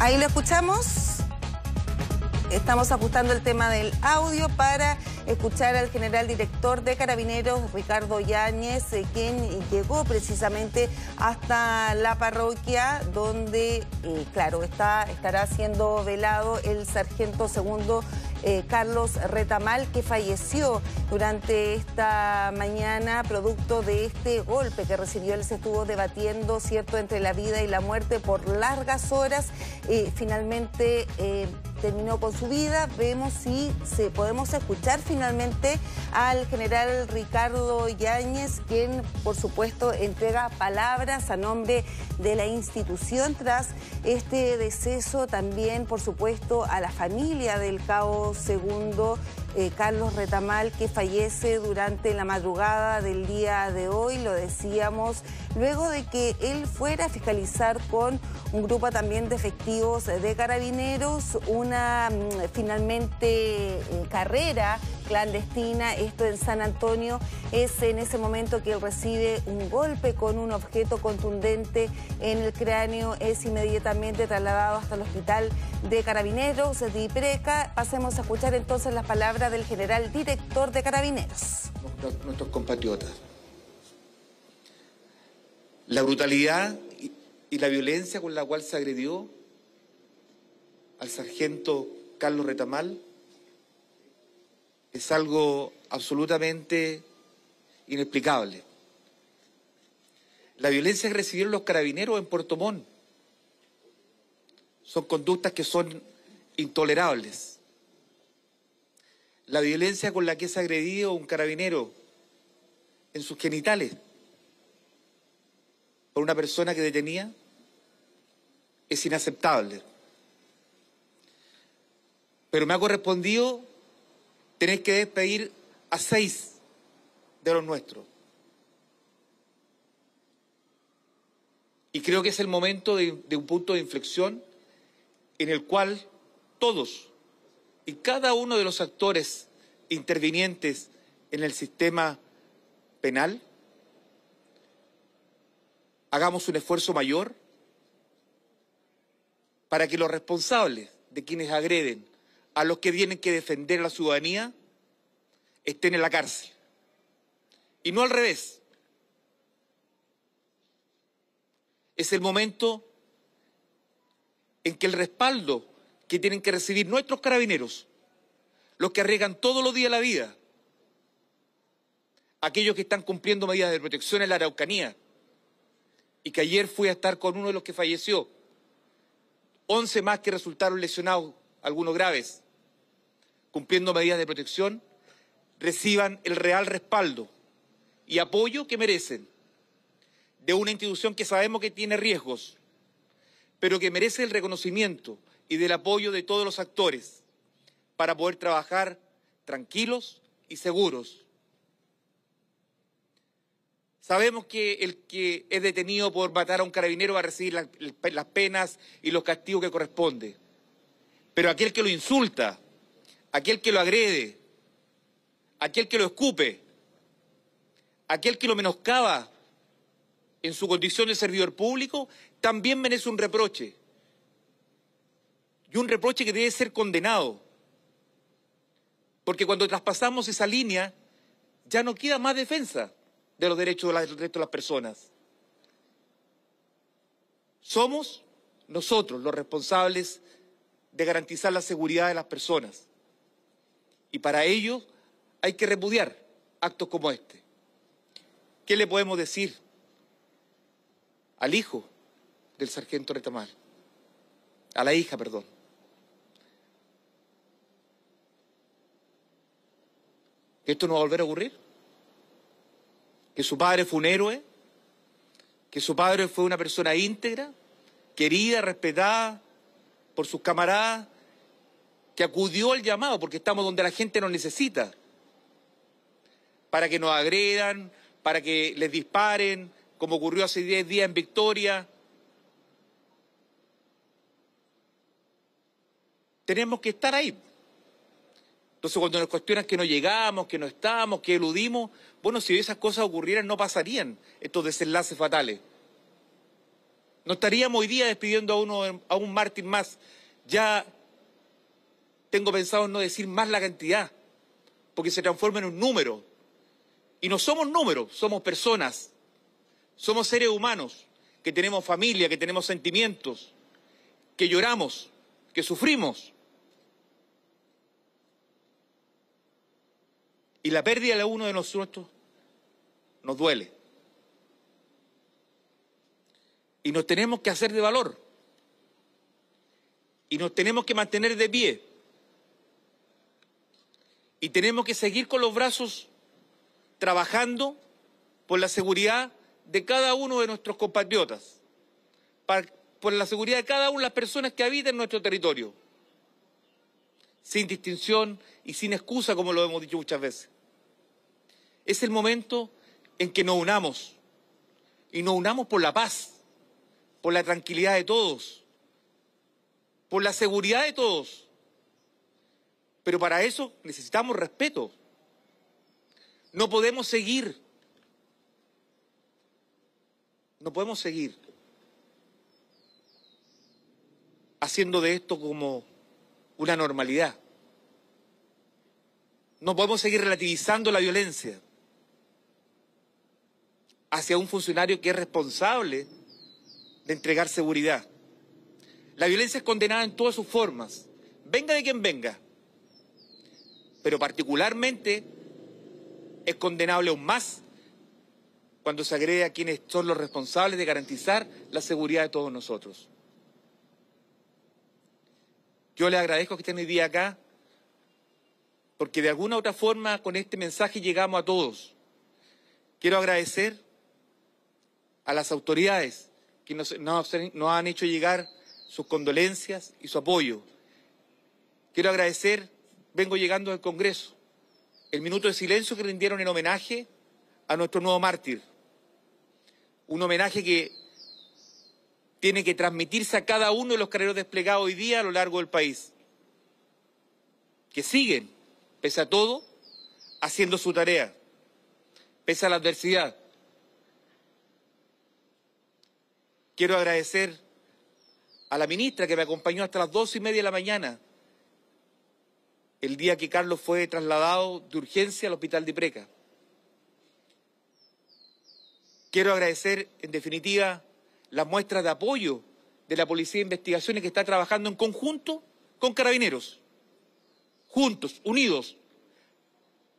Ahí lo escuchamos. Estamos ajustando el tema del audio para escuchar al general director de Carabineros, Ricardo Yáñez, eh, quien llegó precisamente hasta la parroquia donde, eh, claro, está, estará siendo velado el sargento segundo eh, Carlos Retamal, que falleció durante esta mañana producto de este golpe que recibió. Él se estuvo debatiendo, ¿cierto?, entre la vida y la muerte por largas horas. finalmente terminó con su vida. Vemos si se, podemos escuchar finalmente al general Ricardo Yáñez, quien por supuesto entrega palabras a nombre de la institución tras este deceso. También, por supuesto, a la familia del cabo segundo eh, Carlos Retamal, que fallece durante la madrugada del día de hoy, lo decíamos, luego de que él fuera a fiscalizar con un grupo también de efectivos de carabineros, una mm, finalmente eh, carrera clandestina, esto en San Antonio, es en ese momento que él recibe un golpe con un objeto contundente en el cráneo, es inmediatamente trasladado hasta el hospital de carabineros de Ipreca. Pasemos a escuchar entonces las palabras del general director de carabineros. Nuestros compatriotas. La brutalidad y la violencia con la cual se agredió al sargento Carlos Retamal es algo absolutamente inexplicable. La violencia que recibieron los carabineros en Puerto Montt son conductas que son intolerables. La violencia con la que es agredido un carabinero en sus genitales por una persona que detenía es inaceptable. Pero me ha correspondido tener que despedir a seis de los nuestros. Y creo que es el momento de, de, un punto de inflexión en el cual todos y cada uno de los actores intervinientes en el sistema penal hagamos un esfuerzo mayor para que los responsables de quienes agreden a los que tienen que defender a la ciudadanía estén en la cárcel. Y no al revés. Es el momento en que el respaldo que tienen que recibir nuestros carabineros, los que arriesgan todos los días la vida, aquellos que están cumpliendo medidas de protección en la Araucanía, y que ayer fui a estar con uno de los que falleció, once más que resultaron lesionados, algunos graves, cumpliendo medidas de protección, reciban el real respaldo y apoyo que merecen de una institución que sabemos que tiene riesgos, pero que merece el reconocimiento y del apoyo de todos los actores para poder trabajar tranquilos y seguros. Sabemos que el que es detenido por matar a un carabinero va a recibir las penas y los castigos que corresponde. Pero aquel que lo insulta, aquel que lo agrede, aquel que lo escupe, aquel que lo menoscaba en su condición de servidor público, también merece un reproche. Y un reproche que debe ser condenado. Porque cuando traspasamos esa línea, ya no queda más defensa de los derechos de las personas. Somos nosotros los responsables de garantizar la seguridad de las personas. Y para ello hay que repudiar actos como este. ¿Qué le podemos decir al hijo del sargento Retamal? A la hija, perdón. ¿Que esto no va a volver a ocurrir? ¿Que su padre fue un héroe? ¿Que su padre fue una persona íntegra, querida, respetada por sus camaradas? que acudió al llamado, porque estamos donde la gente nos necesita, para que nos agredan, para que les disparen, como ocurrió hace 10 días en Victoria. Tenemos que estar ahí. Entonces, cuando nos cuestionan que no llegamos, que no estamos, que eludimos, bueno, si esas cosas ocurrieran, no pasarían estos desenlaces fatales. No estaríamos hoy día despidiendo a, uno, a un mártir más. Ya tengo pensado no decir más la cantidad, porque se transforma en un número. Y no somos números, somos personas. Somos seres humanos que tenemos familia, que tenemos sentimientos, que lloramos, que sufrimos. Y la pérdida de uno de nosotros nos duele. Y nos tenemos que hacer de valor. Y nos tenemos que mantener de pie. Y tenemos que seguir con los brazos trabajando por la seguridad de cada uno de nuestros compatriotas, por la seguridad de cada una de las personas que habitan nuestro territorio, sin distinción y sin excusa, como lo hemos dicho muchas veces. Es el momento en que nos unamos, y nos unamos por la paz, por la tranquilidad de todos, por la seguridad de todos. Pero para eso necesitamos respeto. No podemos seguir. No podemos seguir haciendo de esto como una normalidad. No podemos seguir relativizando la violencia hacia un funcionario que es responsable de entregar seguridad. La violencia es condenada en todas sus formas, venga de quien venga, pero particularmente es condenable aún más cuando se agrede a quienes son los responsables de garantizar la seguridad de todos nosotros. Yo les agradezco que estén hoy día acá, porque de alguna u otra forma con este mensaje llegamos a todos. Quiero agradecer a las autoridades que nos, han hecho llegar sus condolencias y su apoyo. Quiero agradecer, vengo llegando del Congreso, el minuto de silencio que rindieron en homenaje a nuestro nuevo mártir. Un homenaje que tiene que transmitirse a cada uno de los carreros desplegados hoy día a lo largo del país. Que siguen, pese a todo, haciendo su tarea, pese a la adversidad, Quiero agradecer a la ministra que me acompañó hasta las dos y media de la mañana, el día que Carlos fue trasladado de urgencia al hospital de Preca. Quiero agradecer, en definitiva, las muestras de apoyo de la Policía de Investigaciones que está trabajando en conjunto con carabineros, juntos, unidos,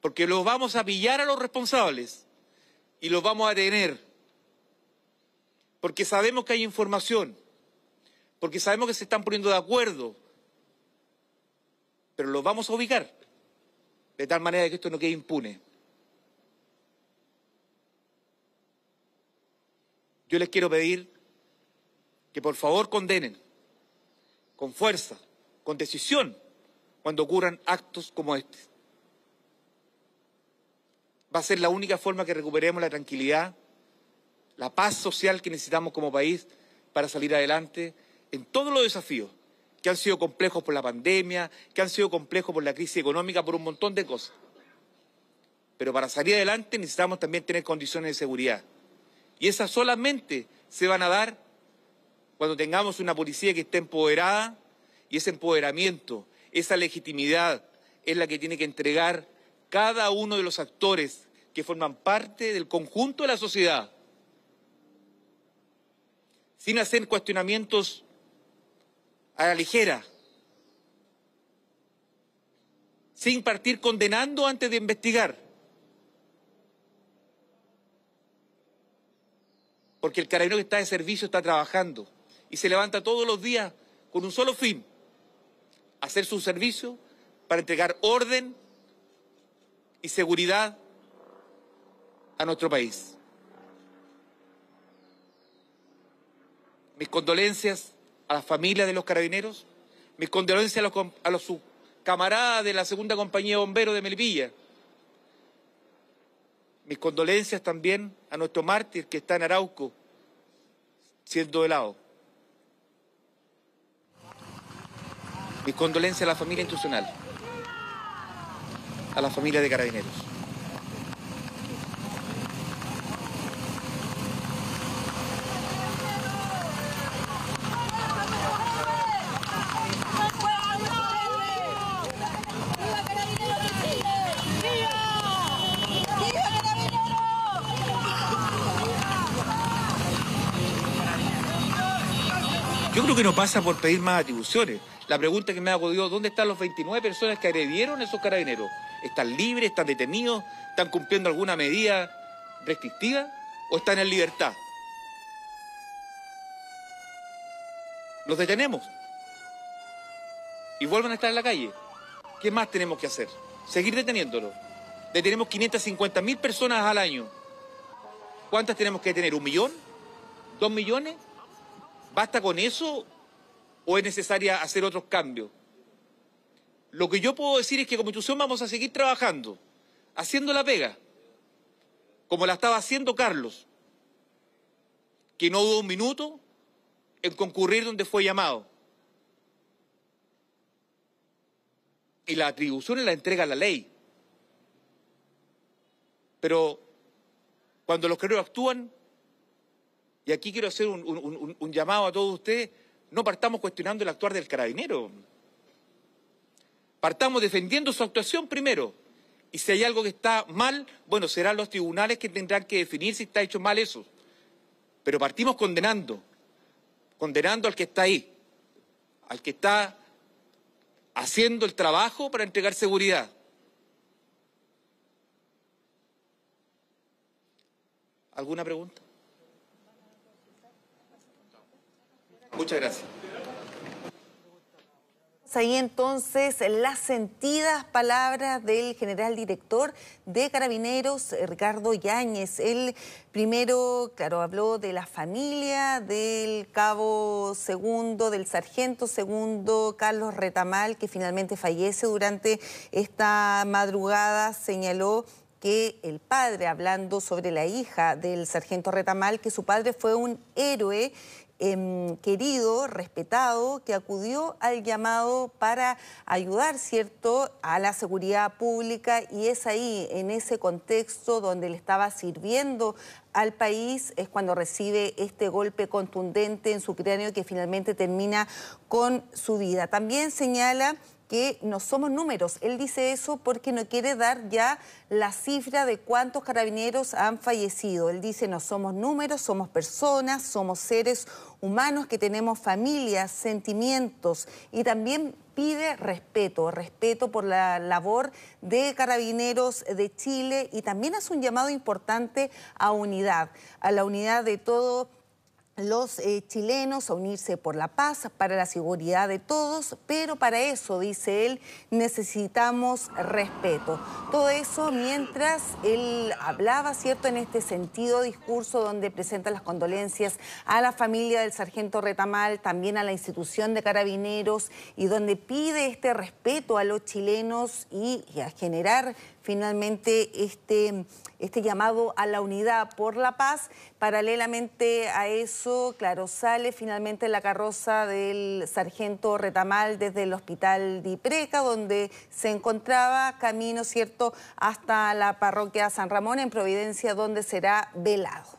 porque los vamos a pillar a los responsables y los vamos a tener porque sabemos que hay información, porque sabemos que se están poniendo de acuerdo, pero los vamos a ubicar de tal manera que esto no quede impune. Yo les quiero pedir que por favor condenen con fuerza, con decisión, cuando ocurran actos como este. Va a ser la única forma que recuperemos la tranquilidad la paz social que necesitamos como país para salir adelante en todos los desafíos que han sido complejos por la pandemia, que han sido complejos por la crisis económica, por un montón de cosas. Pero para salir adelante necesitamos también tener condiciones de seguridad. Y esas solamente se van a dar cuando tengamos una policía que esté empoderada y ese empoderamiento, esa legitimidad es la que tiene que entregar cada uno de los actores que forman parte del conjunto de la sociedad sin hacer cuestionamientos a la ligera, sin partir condenando antes de investigar. Porque el carabinero que está de servicio está trabajando y se levanta todos los días con un solo fin, hacer su servicio para entregar orden y seguridad a nuestro país. mis condolencias a las familias de los carabineros, mis condolencias a los, a los camaradas de la segunda compañía de bomberos de Melipilla, mis condolencias también a nuestro mártir que está en Arauco siendo velado. Mi condolencia a la familia institucional, a la familia de carabineros. Yo creo que no pasa por pedir más atribuciones. La pregunta que me ha acudido, ¿dónde están los 29 personas que agredieron a esos carabineros? ¿Están libres, están detenidos, están cumpliendo alguna medida restrictiva o están en libertad? Los detenemos y vuelven a estar en la calle. ¿Qué más tenemos que hacer? Seguir deteniéndolos. Detenemos 550 mil personas al año. ¿Cuántas tenemos que detener? ¿Un millón? ¿Dos millones? ¿Basta con eso o es necesaria hacer otros cambios? Lo que yo puedo decir es que como institución vamos a seguir trabajando, haciendo la pega, como la estaba haciendo Carlos, que no dudó un minuto en concurrir donde fue llamado. Y la atribución la entrega la ley. Pero cuando los queridos actúan, y aquí quiero hacer un, un llamado a todos ustedes, no partamos cuestionando el actuar del carabinero. Partamos defendiendo su actuación primero. Y si hay algo que está mal, bueno, serán los tribunales que tendrán que definir si está hecho mal eso. Pero partimos condenando, condenando al que está ahí, al que está haciendo el trabajo para entregar seguridad. ¿Alguna pregunta? Muchas gracias. Ahí entonces las sentidas palabras del general director de Carabineros, Ricardo Yáñez. Él primero, claro, habló de la familia del cabo segundo, del sargento segundo, Carlos Retamal, que finalmente fallece durante esta madrugada. Señaló que el padre, hablando sobre la hija del sargento Retamal, que su padre fue un héroe Em, querido, respetado, que acudió al llamado para ayudar, ¿cierto?, a la seguridad pública y es ahí, en ese contexto donde le estaba sirviendo al país, es cuando recibe este golpe contundente en su cráneo que finalmente termina con su vida. También señala que no somos números. Él dice eso porque no quiere dar ya la cifra de cuántos carabineros han fallecido. Él dice no somos números, somos personas, somos seres humanos que tenemos familias, sentimientos y también pide respeto, respeto por la labor de carabineros de Chile y también hace un llamado importante a unidad, a la unidad de todo los eh, chilenos a unirse por la paz, para la seguridad de todos, pero para eso, dice él, necesitamos respeto. Todo eso mientras él hablaba, ¿cierto?, en este sentido discurso donde presenta las condolencias a la familia del sargento Retamal, también a la institución de carabineros y donde pide este respeto a los chilenos y a generar finalmente este, este llamado a la unidad por la paz. Paralelamente a eso, claro, sale finalmente la carroza del sargento Retamal desde el hospital de Ipreca, donde se encontraba camino, ¿cierto?, hasta la parroquia San Ramón en Providencia, donde será velado.